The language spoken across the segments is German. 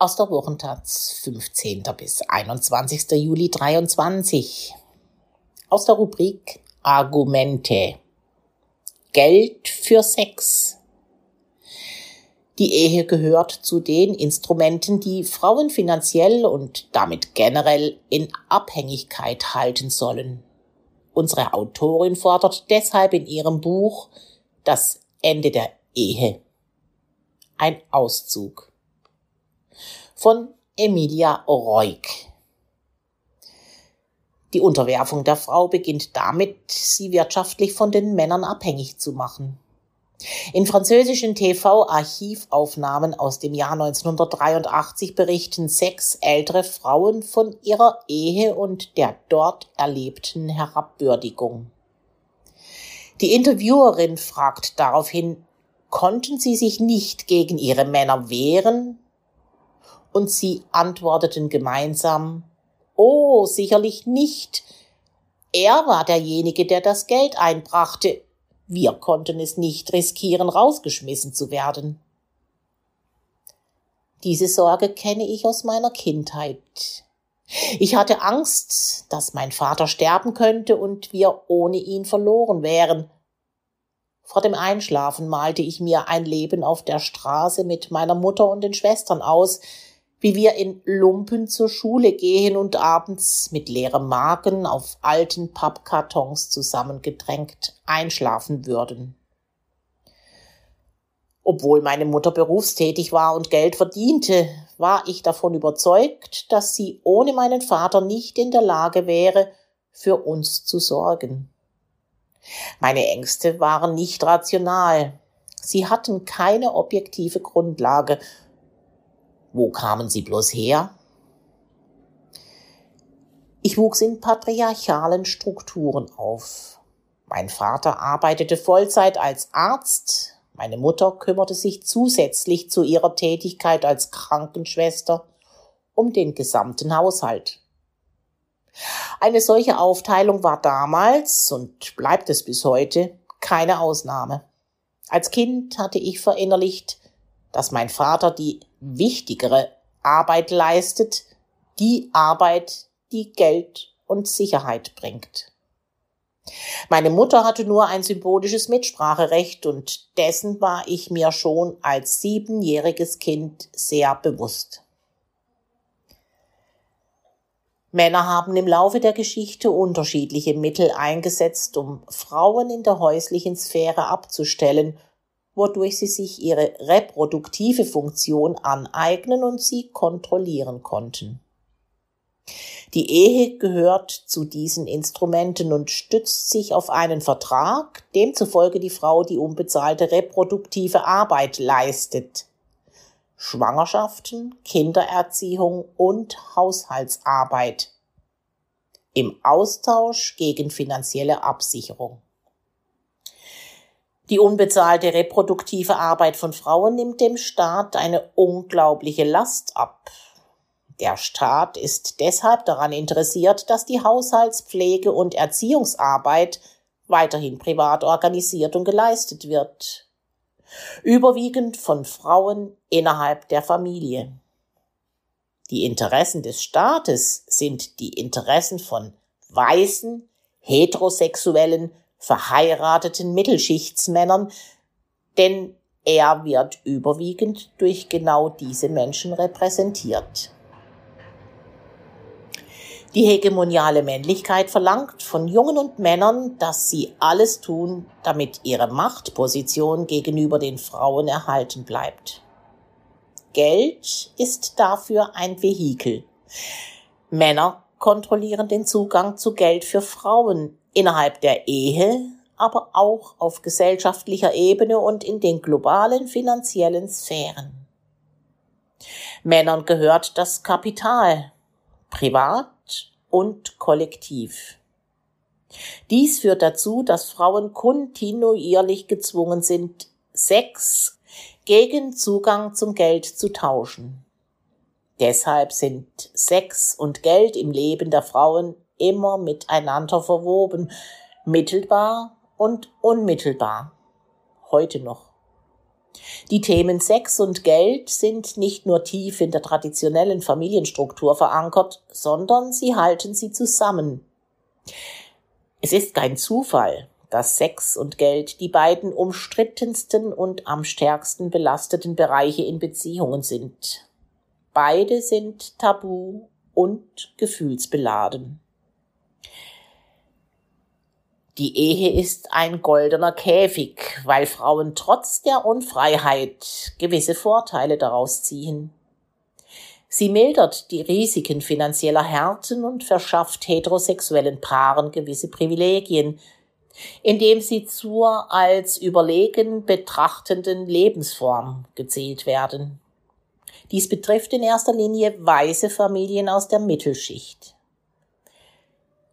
aus der Wochentaz 15. bis 21. Juli 23 aus der Rubrik Argumente Geld für Sex die Ehe gehört zu den Instrumenten, die Frauen finanziell und damit generell in Abhängigkeit halten sollen. Unsere Autorin fordert deshalb in ihrem Buch Das Ende der Ehe. Ein Auszug von Emilia Reuk. Die Unterwerfung der Frau beginnt damit, sie wirtschaftlich von den Männern abhängig zu machen. In französischen TV-Archivaufnahmen aus dem Jahr 1983 berichten sechs ältere Frauen von ihrer Ehe und der dort erlebten Herabwürdigung. Die Interviewerin fragt daraufhin, konnten sie sich nicht gegen ihre Männer wehren? Und sie antworteten gemeinsam, oh, sicherlich nicht. Er war derjenige, der das Geld einbrachte, wir konnten es nicht riskieren, rausgeschmissen zu werden. Diese Sorge kenne ich aus meiner Kindheit. Ich hatte Angst, dass mein Vater sterben könnte und wir ohne ihn verloren wären. Vor dem Einschlafen malte ich mir ein Leben auf der Straße mit meiner Mutter und den Schwestern aus, wie wir in Lumpen zur Schule gehen und abends mit leerem Magen auf alten Pappkartons zusammengedrängt einschlafen würden. Obwohl meine Mutter berufstätig war und Geld verdiente, war ich davon überzeugt, dass sie ohne meinen Vater nicht in der Lage wäre, für uns zu sorgen. Meine Ängste waren nicht rational. Sie hatten keine objektive Grundlage wo kamen sie bloß her? Ich wuchs in patriarchalen Strukturen auf. Mein Vater arbeitete Vollzeit als Arzt, meine Mutter kümmerte sich zusätzlich zu ihrer Tätigkeit als Krankenschwester um den gesamten Haushalt. Eine solche Aufteilung war damals und bleibt es bis heute keine Ausnahme. Als Kind hatte ich verinnerlicht, dass mein Vater die wichtigere Arbeit leistet, die Arbeit, die Geld und Sicherheit bringt. Meine Mutter hatte nur ein symbolisches Mitspracherecht und dessen war ich mir schon als siebenjähriges Kind sehr bewusst. Männer haben im Laufe der Geschichte unterschiedliche Mittel eingesetzt, um Frauen in der häuslichen Sphäre abzustellen wodurch sie sich ihre reproduktive Funktion aneignen und sie kontrollieren konnten. Die Ehe gehört zu diesen Instrumenten und stützt sich auf einen Vertrag, demzufolge die Frau die unbezahlte reproduktive Arbeit leistet. Schwangerschaften, Kindererziehung und Haushaltsarbeit. Im Austausch gegen finanzielle Absicherung. Die unbezahlte reproduktive Arbeit von Frauen nimmt dem Staat eine unglaubliche Last ab. Der Staat ist deshalb daran interessiert, dass die Haushaltspflege und Erziehungsarbeit weiterhin privat organisiert und geleistet wird. Überwiegend von Frauen innerhalb der Familie. Die Interessen des Staates sind die Interessen von weißen, heterosexuellen, verheirateten Mittelschichtsmännern, denn er wird überwiegend durch genau diese Menschen repräsentiert. Die hegemoniale Männlichkeit verlangt von Jungen und Männern, dass sie alles tun, damit ihre Machtposition gegenüber den Frauen erhalten bleibt. Geld ist dafür ein Vehikel. Männer kontrollieren den Zugang zu Geld für Frauen, innerhalb der Ehe, aber auch auf gesellschaftlicher Ebene und in den globalen finanziellen Sphären. Männern gehört das Kapital, privat und kollektiv. Dies führt dazu, dass Frauen kontinuierlich gezwungen sind, Sex gegen Zugang zum Geld zu tauschen. Deshalb sind Sex und Geld im Leben der Frauen immer miteinander verwoben, mittelbar und unmittelbar. Heute noch. Die Themen Sex und Geld sind nicht nur tief in der traditionellen Familienstruktur verankert, sondern sie halten sie zusammen. Es ist kein Zufall, dass Sex und Geld die beiden umstrittensten und am stärksten belasteten Bereiche in Beziehungen sind. Beide sind tabu und gefühlsbeladen. Die Ehe ist ein goldener Käfig, weil Frauen trotz der Unfreiheit gewisse Vorteile daraus ziehen. Sie mildert die Risiken finanzieller Härten und verschafft heterosexuellen Paaren gewisse Privilegien, indem sie zur als überlegen betrachtenden Lebensform gezählt werden. Dies betrifft in erster Linie weiße Familien aus der Mittelschicht.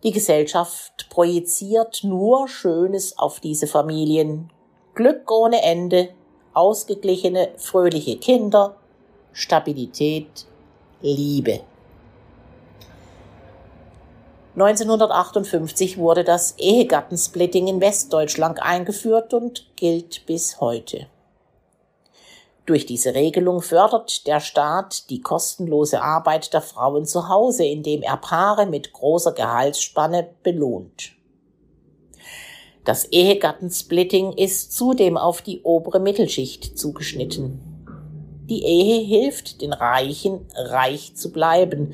Die Gesellschaft projiziert nur Schönes auf diese Familien. Glück ohne Ende, ausgeglichene, fröhliche Kinder, Stabilität, Liebe. 1958 wurde das Ehegattensplitting in Westdeutschland eingeführt und gilt bis heute. Durch diese Regelung fördert der Staat die kostenlose Arbeit der Frauen zu Hause, indem er Paare mit großer Gehaltsspanne belohnt. Das Ehegattensplitting ist zudem auf die obere Mittelschicht zugeschnitten. Die Ehe hilft den Reichen, reich zu bleiben.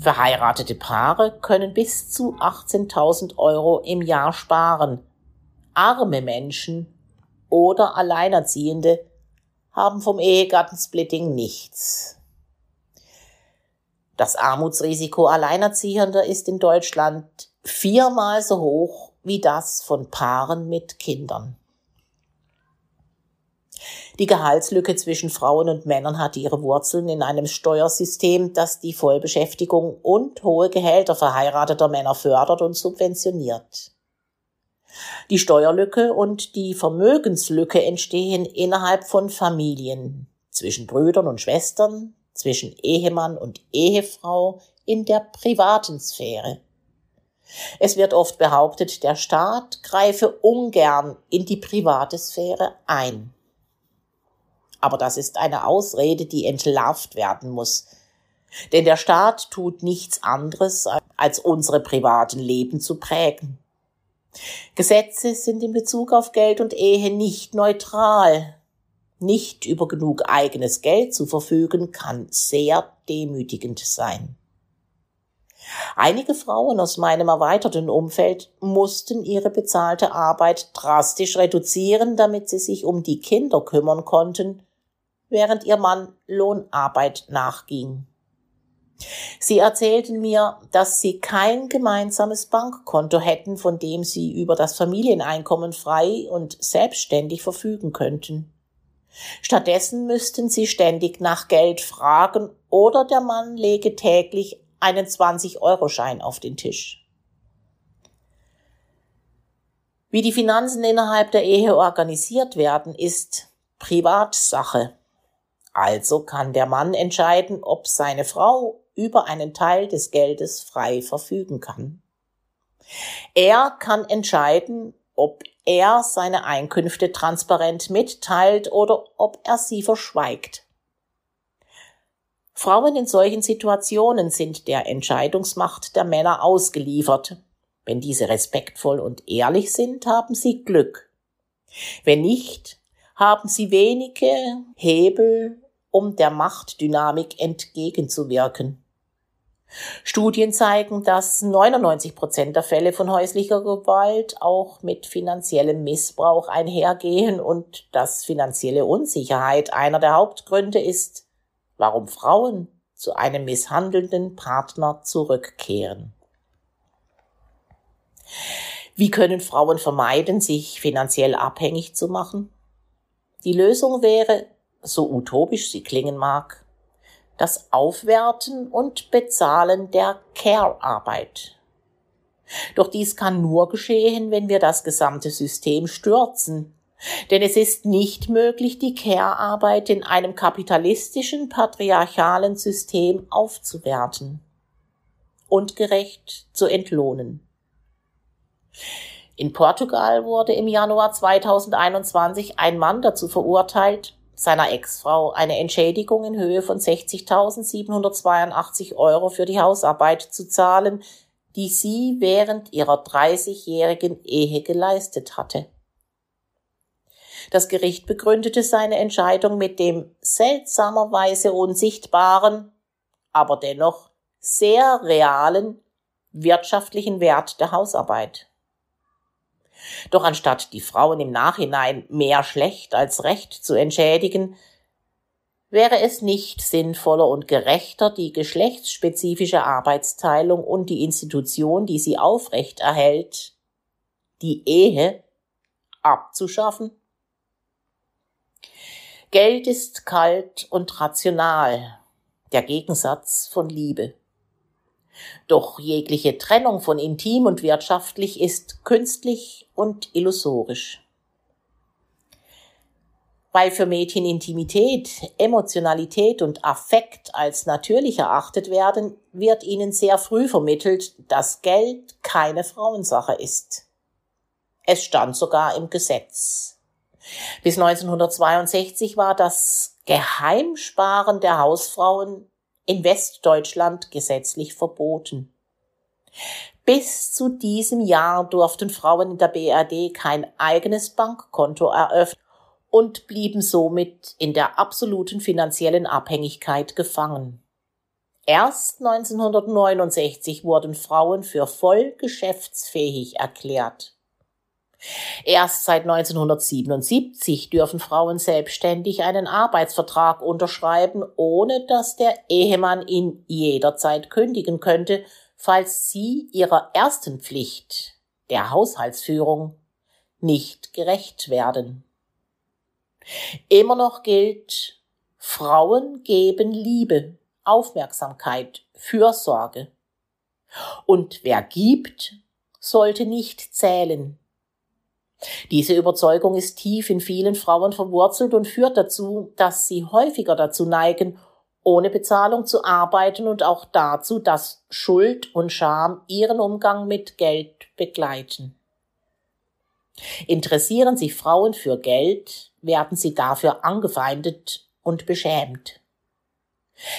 Verheiratete Paare können bis zu 18.000 Euro im Jahr sparen. Arme Menschen oder Alleinerziehende haben vom Ehegattensplitting nichts. Das Armutsrisiko Alleinerziehender ist in Deutschland viermal so hoch wie das von Paaren mit Kindern. Die Gehaltslücke zwischen Frauen und Männern hat ihre Wurzeln in einem Steuersystem, das die Vollbeschäftigung und hohe Gehälter verheirateter Männer fördert und subventioniert. Die Steuerlücke und die Vermögenslücke entstehen innerhalb von Familien, zwischen Brüdern und Schwestern, zwischen Ehemann und Ehefrau, in der privaten Sphäre. Es wird oft behauptet, der Staat greife ungern in die private Sphäre ein. Aber das ist eine Ausrede, die entlarvt werden muss. Denn der Staat tut nichts anderes, als unsere privaten Leben zu prägen. Gesetze sind in Bezug auf Geld und Ehe nicht neutral. Nicht über genug eigenes Geld zu verfügen, kann sehr demütigend sein. Einige Frauen aus meinem erweiterten Umfeld mussten ihre bezahlte Arbeit drastisch reduzieren, damit sie sich um die Kinder kümmern konnten, während ihr Mann Lohnarbeit nachging. Sie erzählten mir, dass sie kein gemeinsames Bankkonto hätten, von dem sie über das Familieneinkommen frei und selbstständig verfügen könnten. Stattdessen müssten sie ständig nach Geld fragen oder der Mann lege täglich einen 20-Euro-Schein auf den Tisch. Wie die Finanzen innerhalb der Ehe organisiert werden, ist Privatsache. Also kann der Mann entscheiden, ob seine Frau über einen Teil des Geldes frei verfügen kann. Er kann entscheiden, ob er seine Einkünfte transparent mitteilt oder ob er sie verschweigt. Frauen in solchen Situationen sind der Entscheidungsmacht der Männer ausgeliefert. Wenn diese respektvoll und ehrlich sind, haben sie Glück. Wenn nicht, haben sie wenige Hebel, um der Machtdynamik entgegenzuwirken. Studien zeigen, dass 99 Prozent der Fälle von häuslicher Gewalt auch mit finanziellem Missbrauch einhergehen und dass finanzielle Unsicherheit einer der Hauptgründe ist, warum Frauen zu einem misshandelnden Partner zurückkehren. Wie können Frauen vermeiden, sich finanziell abhängig zu machen? Die Lösung wäre, so utopisch sie klingen mag, das Aufwerten und Bezahlen der Care-Arbeit. Doch dies kann nur geschehen, wenn wir das gesamte System stürzen. Denn es ist nicht möglich, die Care-Arbeit in einem kapitalistischen, patriarchalen System aufzuwerten und gerecht zu entlohnen. In Portugal wurde im Januar 2021 ein Mann dazu verurteilt, seiner Ex-Frau eine Entschädigung in Höhe von 60.782 Euro für die Hausarbeit zu zahlen, die sie während ihrer 30-jährigen Ehe geleistet hatte. Das Gericht begründete seine Entscheidung mit dem seltsamerweise unsichtbaren, aber dennoch sehr realen wirtschaftlichen Wert der Hausarbeit. Doch anstatt die Frauen im Nachhinein mehr schlecht als recht zu entschädigen, wäre es nicht sinnvoller und gerechter, die geschlechtsspezifische Arbeitsteilung und die Institution, die sie aufrecht erhält, die Ehe, abzuschaffen? Geld ist kalt und rational, der Gegensatz von Liebe. Doch jegliche Trennung von intim und wirtschaftlich ist künstlich und illusorisch. Weil für Mädchen Intimität, Emotionalität und Affekt als natürlich erachtet werden, wird ihnen sehr früh vermittelt, dass Geld keine Frauensache ist. Es stand sogar im Gesetz. Bis 1962 war das Geheimsparen der Hausfrauen in Westdeutschland gesetzlich verboten. Bis zu diesem Jahr durften Frauen in der BRD kein eigenes Bankkonto eröffnen und blieben somit in der absoluten finanziellen Abhängigkeit gefangen. Erst 1969 wurden Frauen für voll geschäftsfähig erklärt. Erst seit 1977 dürfen Frauen selbstständig einen Arbeitsvertrag unterschreiben, ohne dass der Ehemann ihn jederzeit kündigen könnte, falls sie ihrer ersten Pflicht, der Haushaltsführung, nicht gerecht werden. Immer noch gilt, Frauen geben Liebe, Aufmerksamkeit, Fürsorge. Und wer gibt, sollte nicht zählen, diese Überzeugung ist tief in vielen Frauen verwurzelt und führt dazu, dass sie häufiger dazu neigen, ohne Bezahlung zu arbeiten und auch dazu, dass Schuld und Scham ihren Umgang mit Geld begleiten. Interessieren sich Frauen für Geld, werden sie dafür angefeindet und beschämt.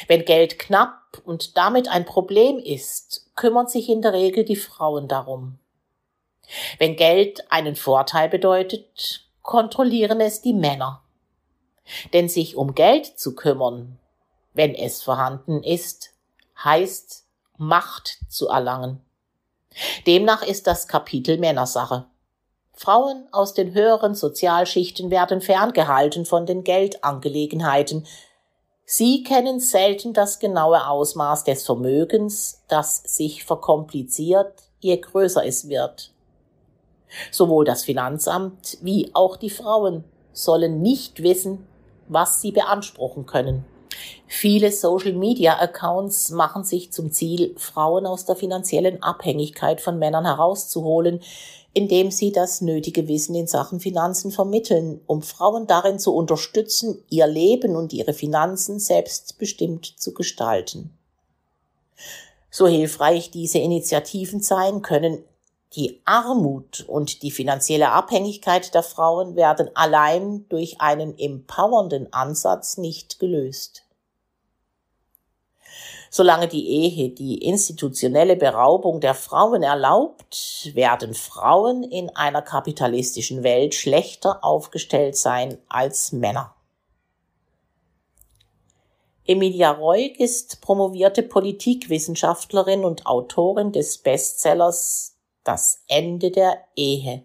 Wenn Geld knapp und damit ein Problem ist, kümmern sich in der Regel die Frauen darum. Wenn Geld einen Vorteil bedeutet, kontrollieren es die Männer. Denn sich um Geld zu kümmern, wenn es vorhanden ist, heißt Macht zu erlangen. Demnach ist das Kapitel Männersache. Frauen aus den höheren Sozialschichten werden ferngehalten von den Geldangelegenheiten. Sie kennen selten das genaue Ausmaß des Vermögens, das sich verkompliziert, je größer es wird. Sowohl das Finanzamt wie auch die Frauen sollen nicht wissen, was sie beanspruchen können. Viele Social-Media-Accounts machen sich zum Ziel, Frauen aus der finanziellen Abhängigkeit von Männern herauszuholen, indem sie das nötige Wissen in Sachen Finanzen vermitteln, um Frauen darin zu unterstützen, ihr Leben und ihre Finanzen selbstbestimmt zu gestalten. So hilfreich diese Initiativen sein können, die Armut und die finanzielle Abhängigkeit der Frauen werden allein durch einen empowernden Ansatz nicht gelöst. Solange die Ehe die institutionelle Beraubung der Frauen erlaubt, werden Frauen in einer kapitalistischen Welt schlechter aufgestellt sein als Männer. Emilia Reuk ist promovierte Politikwissenschaftlerin und Autorin des Bestsellers das Ende der Ehe.